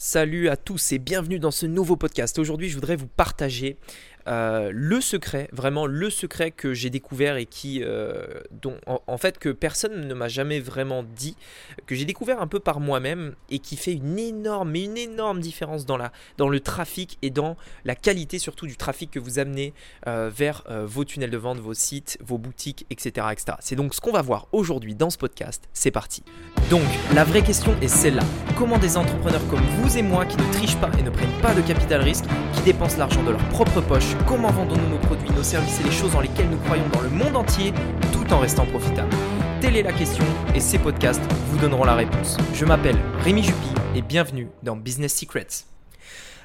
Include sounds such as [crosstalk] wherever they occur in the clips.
Salut à tous et bienvenue dans ce nouveau podcast. Aujourd'hui, je voudrais vous partager euh, le secret, vraiment le secret que j'ai découvert et qui, euh, en, fait, que personne ne m'a jamais vraiment dit, que j'ai découvert un peu par moi-même et qui fait une énorme, une énorme différence dans le trafic et dans la qualité surtout du trafic que vous amenez euh, vers vos tunnels de vente, vos sites, vos boutiques, etc. etc. C'est donc ce qu'on va voir aujourd'hui dans ce podcast. C'est parti. Donc, la vraie question est celle-là. Comment des entrepreneurs comme vous et moi qui ne trichent pas et ne prennent pas de capital risque, qui dépensent l'argent de leur propre poche, comment vendons-nous nos produits, nos services et les choses dans lesquelles nous croyons dans le monde entier tout en restant profitables Telle est la question et ces podcasts vous donneront la réponse. Je m'appelle Rémi Jupy et bienvenue dans Business Secrets.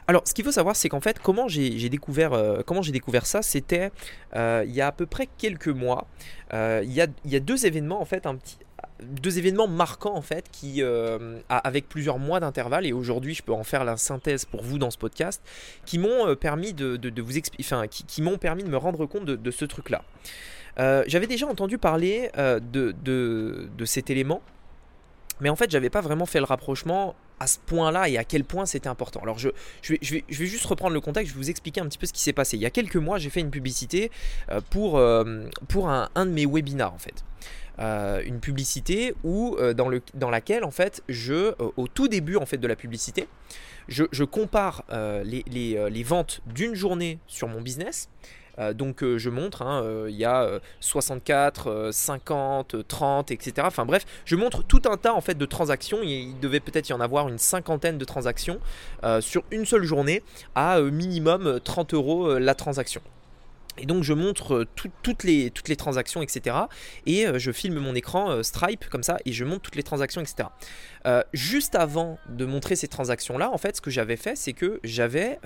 Alors, ce qu'il faut savoir, c'est qu'en fait, comment j'ai découvert, euh, découvert ça, c'était euh, il y a à peu près quelques mois. Euh, il, y a, deux événements en fait un petit, deux événements marquants en fait qui euh, avec plusieurs mois d'intervalle et aujourd'hui je peux en faire la synthèse pour vous dans ce podcast qui m'ont euh, permis de, vous expliquer enfin qui, m'ont permis de me rendre compte de, ce truc là euh, j'avais déjà entendu parler de, de, cet élément mais en fait j'avais pas vraiment fait le rapprochement à ce point-là et à quel point c'était important. Alors je, je, vais, je, vais, juste reprendre le contexte, je vais vous expliquer un petit peu ce qui s'est passé. Il y a quelques mois, j'ai fait une publicité pour, pour un, un, de mes webinars en fait. Euh, une publicité où, euh, dans, le, dans laquelle en fait je euh, au tout début en fait de la publicité je, compare les, les, ventes d'une journée sur mon business donc je montre, hein, il y a 64, 50, 30, etc. Enfin bref, je montre tout un tas en fait de transactions. Il, devait peut-être y en avoir une cinquantaine de transactions sur une seule journée à minimum 30 euros la transaction. Et donc je montre euh, toutes, les, toutes les transactions, etc. Et euh, je filme mon écran euh, Stripe comme ça et je montre toutes les transactions, etc. juste avant de montrer ces transactions-là, en fait, ce que j'avais fait, c'est que j'avais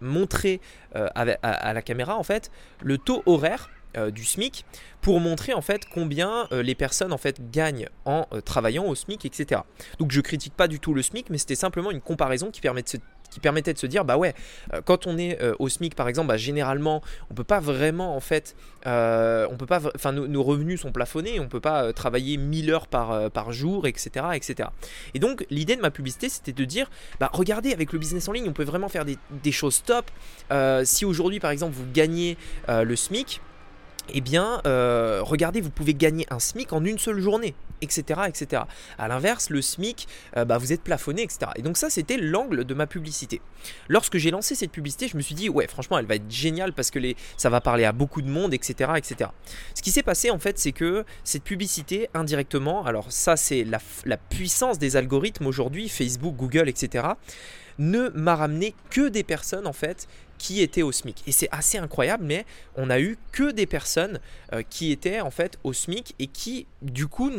montré à, la caméra, en fait, le taux horaire du SMIC pour montrer en fait combien les personnes en fait gagnent en travaillant au SMIC, etc. Donc je critique pas du tout le SMIC, mais c'était simplement une comparaison qui permet de se qui permettait de se dire bah ouais euh, quand on est euh, au SMIC par exemple bah, généralement on peut pas vraiment en fait euh, on peut pas enfin nos, revenus sont plafonnés on peut pas travailler 1000 heures par, jour etc etc et donc l'idée de ma publicité c'était de dire bah regardez avec le business en ligne on peut vraiment faire des, des choses top. Si aujourd'hui par exemple vous gagnez le SMIC eh bien, euh, regardez, vous pouvez gagner un SMIC en une seule journée, etc. etc. A l'inverse, le SMIC, euh, bah, vous êtes plafonné, etc. Et donc ça, c'était l'angle de ma publicité. Lorsque j'ai lancé cette publicité, je me suis dit, ouais, franchement, elle va être géniale parce que ça va parler à beaucoup de monde, etc. etc. Ce qui s'est passé, en fait, c'est que cette publicité, indirectement, alors ça, c'est la puissance des algorithmes aujourd'hui, Facebook, Google, etc., ne m'a ramené que des personnes, en fait, qui étaient au SMIC. Et c'est assez incroyable, mais on a eu que des personnes euh, qui étaient en fait au SMIC et qui, du coup,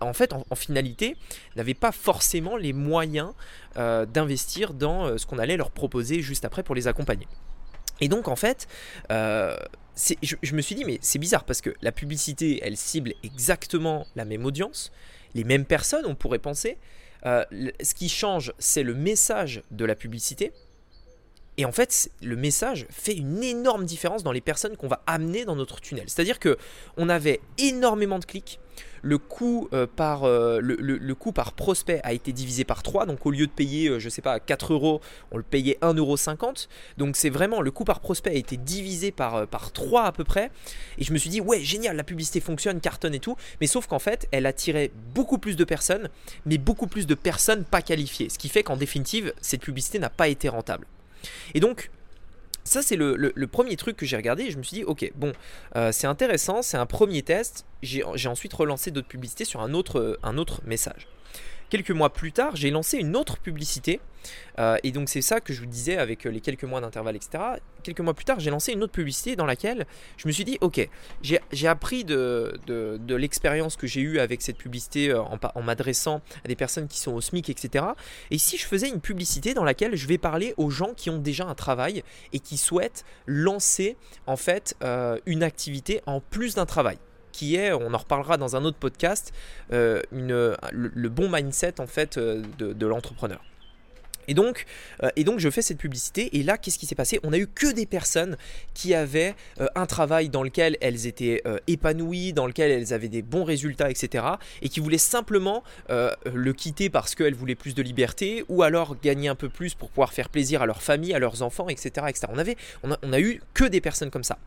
en fait, en, finalité, n'avaient pas forcément les moyens euh, d'investir dans euh, ce qu'on allait leur proposer juste après pour les accompagner. Et donc, en fait, je, je me suis dit, mais c'est bizarre parce que la publicité, elle cible exactement la même audience, les mêmes personnes, on pourrait penser. Ce qui change, c'est le message de la publicité. Et en fait, le message fait une énorme différence dans les personnes qu'on va amener dans notre tunnel. C'est-à-dire que on avait énormément de clics. Le coût, euh, par, euh, le, coût par prospect a été divisé par 3. Donc au lieu de payer, euh, je sais pas, 4 euros, on le payait 1,50 euros. Donc c'est vraiment, le coût par prospect a été divisé par, par 3 à peu près. Et je me suis dit, ouais, génial, la publicité fonctionne, cartonne et tout. Mais sauf qu'en fait, elle attirait beaucoup plus de personnes, mais beaucoup plus de personnes pas qualifiées. Ce qui fait qu'en définitive, cette publicité n'a pas été rentable. Et donc, ça, c'est le, premier truc que j'ai regardé et je me suis dit, ok, bon, euh, c'est intéressant, c'est un premier test. J'ai ensuite relancé d'autres publicités sur un autre, un autre message. Quelques mois plus tard, j'ai lancé une autre publicité. Euh, et donc c'est ça que je vous disais avec euh, les quelques mois d'intervalle, etc. Quelques mois plus tard, j'ai lancé une autre publicité dans laquelle je me suis dit, ok, j'ai appris de, l'expérience que j'ai eue avec cette publicité euh, en, en m'adressant à des personnes qui sont au SMIC, etc. Et si je faisais une publicité dans laquelle je vais parler aux gens qui ont déjà un travail et qui souhaitent lancer en fait une activité en plus d'un travail qui est, on en reparlera dans un autre podcast, euh, le, bon mindset en fait euh, de, l'entrepreneur. Et donc, euh, et donc je fais cette publicité et là qu'est-ce qui s'est passé? On a eu que des personnes qui avaient un travail dans lequel elles étaient épanouies, dans lequel elles avaient des bons résultats, etc. Et qui voulaient simplement le quitter parce qu'elles voulaient plus de liberté ou alors gagner un peu plus pour pouvoir faire plaisir à leur famille, à leurs enfants, etc. etc. On, avait, on, on a eu que des personnes comme ça.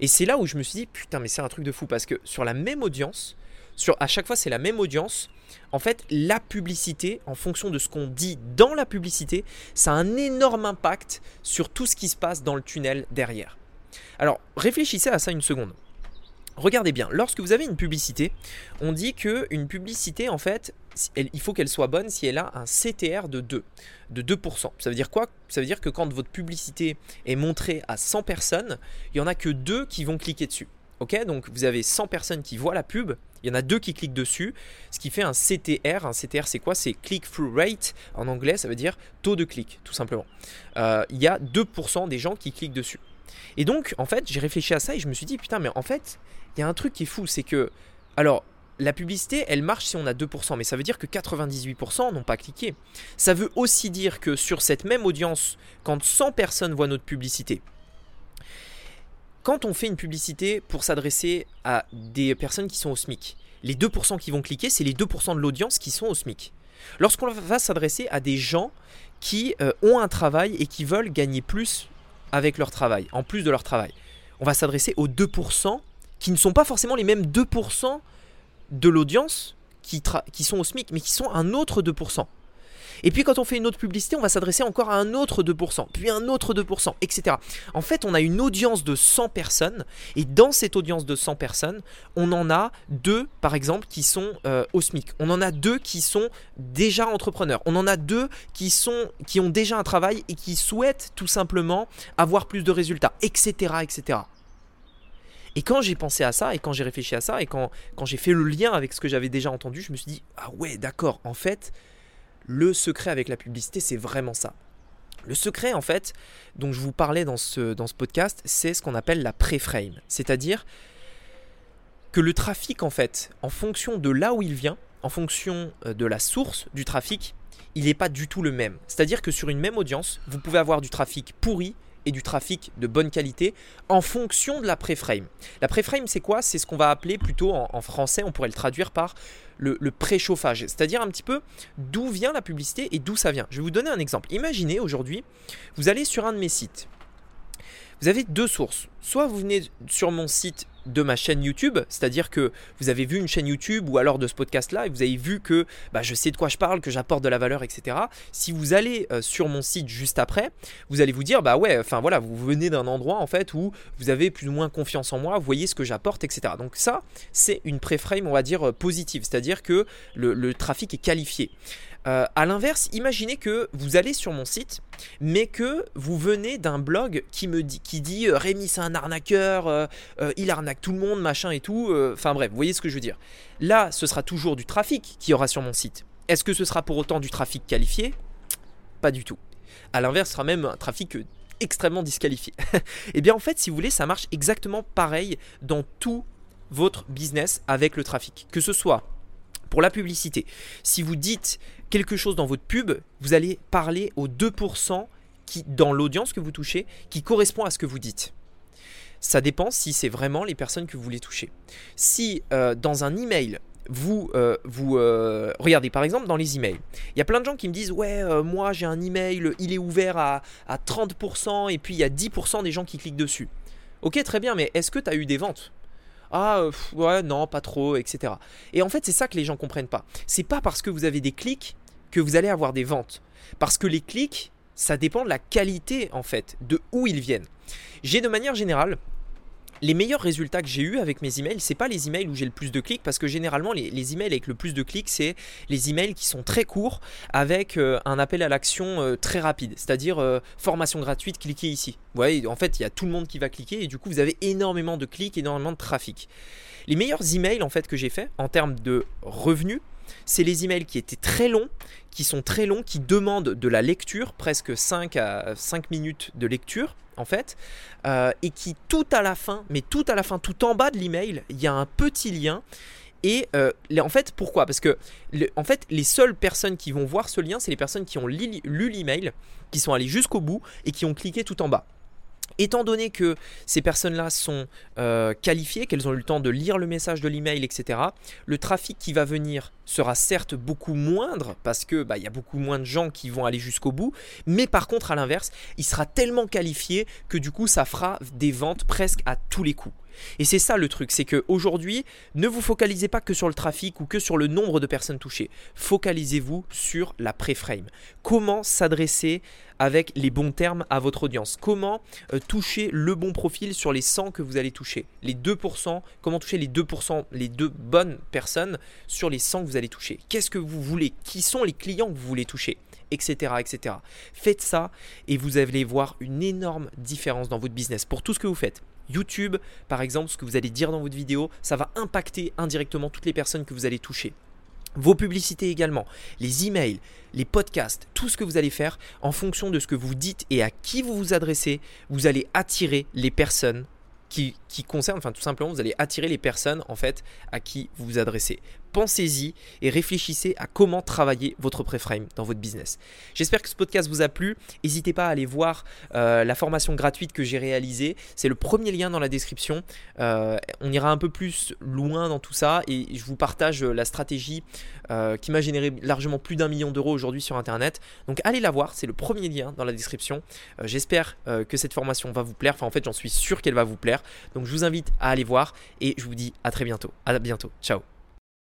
Et c'est là où je me suis dit, putain mais c'est un truc de fou parce que sur la même audience, à chaque fois c'est la même audience, en fait, la publicité, en fonction de ce qu'on dit dans la publicité, ça a un énorme impact sur tout ce qui se passe dans le tunnel derrière. Alors, réfléchissez à ça une seconde. Regardez bien, lorsque vous avez une publicité, on dit que une publicité, en fait, il faut qu'elle soit bonne si elle a un CTR de 2, de 2%. Ça veut dire quoi? Ça veut dire que quand votre publicité est montrée à 100 personnes, il n'y en a que 2 qui vont cliquer dessus. Ok? Donc vous avez 100 personnes qui voient la pub, il y en a deux qui cliquent dessus, ce qui fait un CTR. Un CTR, c'est quoi? C'est click-through rate. En anglais, ça veut dire taux de clic, tout simplement. Euh, il y a 2% des gens qui cliquent dessus. Et donc, en fait, j'ai réfléchi à ça et je me suis dit, putain, mais en fait, il y a un truc qui est fou, c'est que, alors, la publicité, elle marche si on a 2%, mais ça veut dire que 98% n'ont pas cliqué. Ça veut aussi dire que sur cette même audience, quand 100 personnes voient notre publicité, quand on fait une publicité pour s'adresser à des personnes qui sont au SMIC, les 2% qui vont cliquer, c'est les 2% de l'audience qui sont au SMIC. Lorsqu'on va s'adresser à des gens qui euh, ont un travail et qui veulent gagner plus avec leur travail, en plus de leur travail, on va s'adresser aux 2% qui ne sont pas forcément les mêmes 2% de l'audience qui, sont au SMIC, mais qui sont un autre 2%. Et puis quand on fait une autre publicité, on va s'adresser encore à un autre 2%, puis un autre 2%, etc. En fait, on a une audience de 100 personnes, et dans cette audience de 100 personnes, on en a deux, par exemple, qui sont euh, au SMIC. On en a deux qui sont déjà entrepreneurs. On en a deux qui, sont, qui ont déjà un travail et qui souhaitent tout simplement avoir plus de résultats, etc. etc. Et quand j'ai pensé à ça, et quand j'ai réfléchi à ça, et quand, quand j'ai fait le lien avec ce que j'avais déjà entendu, je me suis dit, ah ouais, d'accord, en fait, le secret avec la publicité, c'est vraiment ça. Le secret, en fait, dont je vous parlais dans ce, podcast, c'est ce qu'on appelle la pré-frame. C'est-à-dire que le trafic, en fait, en fonction de là où il vient, en fonction euh, de la source du trafic, il n'est pas du tout le même. C'est-à-dire que sur une même audience, vous pouvez avoir du trafic pourri et du trafic de bonne qualité en fonction de la préframe. La préframe, c'est quoi? C'est ce qu'on va appeler plutôt en, français, on pourrait le traduire par le, le préchauffage, c'est-à-dire un petit peu d'où vient la publicité et d'où ça vient. Je vais vous donner un exemple. Imaginez aujourd'hui, vous allez sur un de mes sites. Vous avez deux sources. Soit vous venez sur mon site de ma chaîne YouTube, c'est-à-dire que vous avez vu une chaîne YouTube ou alors de ce podcast-là et vous avez vu que bah, je sais de quoi je parle, que j'apporte de la valeur, etc. Si vous allez euh, sur mon site juste après, vous allez vous dire bah ouais, enfin voilà, vous venez d'un endroit en fait où vous avez plus ou moins confiance en moi, vous voyez ce que j'apporte, etc. Donc ça, c'est une préframe, on va dire euh, positive, c'est-à-dire que le trafic est qualifié. Euh, à l'inverse, imaginez que vous allez sur mon site, mais que vous venez d'un blog qui me dit, qui dit euh, Rémi c'est un arnaqueur, euh, il arnaque tout le monde, machin et tout. Enfin bref, vous voyez ce que je veux dire. Là, ce sera toujours du trafic qui y aura sur mon site. Est-ce que ce sera pour autant du trafic qualifié? Pas du tout. À l'inverse, ce sera même un trafic extrêmement disqualifié. [laughs] eh bien en fait, si vous voulez, ça marche exactement pareil dans tout votre business avec le trafic. Que ce soit pour la publicité. Si vous dites quelque chose dans votre pub, vous allez parler aux 2% qui, dans l'audience que vous touchez qui correspond à ce que vous dites. Ça dépend si c'est vraiment les personnes que vous voulez toucher. Si euh, dans un email, vous, euh, vous euh, regardez par exemple dans les emails, il y a plein de gens qui me disent ouais moi j'ai un email, il est ouvert à, à 30% et puis il y a 10% des gens qui cliquent dessus. Ok très bien mais est-ce que tu as eu des ventes? Ah ouais non pas trop etc. Et en fait c'est ça que les gens comprennent pas. C'est pas parce que vous avez des clics vous allez avoir des ventes. Parce que les clics ça dépend de la qualité en fait, de où ils viennent. J'ai de manière générale les meilleurs résultats que j'ai eu avec mes emails, c'est pas les emails où j'ai le plus de clics parce que généralement les, emails avec le plus de clics, c'est les emails qui sont très courts avec euh, un appel à l'action euh, très rapide, c'est-à-dire euh, formation gratuite, cliquez ici. Vous voyez, en fait, il y a tout le monde qui va cliquer et du coup, vous avez énormément de clics, énormément de trafic. Les meilleurs emails en fait que j'ai fait en termes de revenus, c'est les emails qui étaient très longs, qui sont très longs, qui demandent de la lecture, presque 5 à 5 minutes de lecture en fait, euh, et qui tout à la fin, mais tout à la fin, tout en bas de l'email, il y a un petit lien Et euh, en fait, pourquoi? Parce que en fait, les seules personnes qui vont voir ce lien, c'est les personnes qui ont lu l'email, qui sont allées jusqu'au bout et qui ont cliqué tout en bas. Étant donné que ces personnes-là sont euh, qualifiées, qu'elles ont eu le temps de lire le message de l'email, etc., le trafic qui va venir sera certes beaucoup moindre parce que bah, y a beaucoup moins de gens qui vont aller jusqu'au bout, mais par contre à l'inverse, il sera tellement qualifié que du coup ça fera des ventes presque à tous les coups. Et c'est ça le truc, c'est qu'aujourd'hui, ne vous focalisez pas que sur le trafic ou que sur le nombre de personnes touchées. Focalisez-vous sur la pré-frame. Comment s'adresser avec les bons termes à votre audience? Comment euh, toucher le bon profil sur les 100 que vous allez toucher? Les 2%, comment toucher les 2%, les deux bonnes personnes sur les 100 que vous allez toucher? Qu'est-ce que vous voulez? Qui sont les clients que vous voulez toucher? Etc., etc. Faites ça et vous allez voir une énorme différence dans votre business pour tout ce que vous faites. YouTube, par exemple, ce que vous allez dire dans votre vidéo, ça va impacter indirectement toutes les personnes que vous allez toucher. Vos publicités également, les emails, les podcasts, tout ce que vous allez faire en fonction de ce que vous dites et à qui vous vous adressez, vous allez attirer les personnes qui, qui concernent, enfin tout simplement, vous allez attirer les personnes en fait à qui vous vous adressez pensez-y et réfléchissez à comment travailler votre préframe dans votre business. J'espère que ce podcast vous a plu. N'hésitez pas à aller voir euh, la formation gratuite que j'ai réalisée. C'est le premier lien dans la description. Euh, on ira un peu plus loin dans tout ça et je vous partage la stratégie euh, qui m'a généré largement plus d'un million d'euros aujourd'hui sur Internet. Donc allez la voir, c'est le premier lien dans la description. J'espère que cette formation va vous plaire. Enfin en fait j'en suis sûr qu'elle va vous plaire. Donc je vous invite à aller voir et je vous dis à très bientôt. À bientôt. Ciao.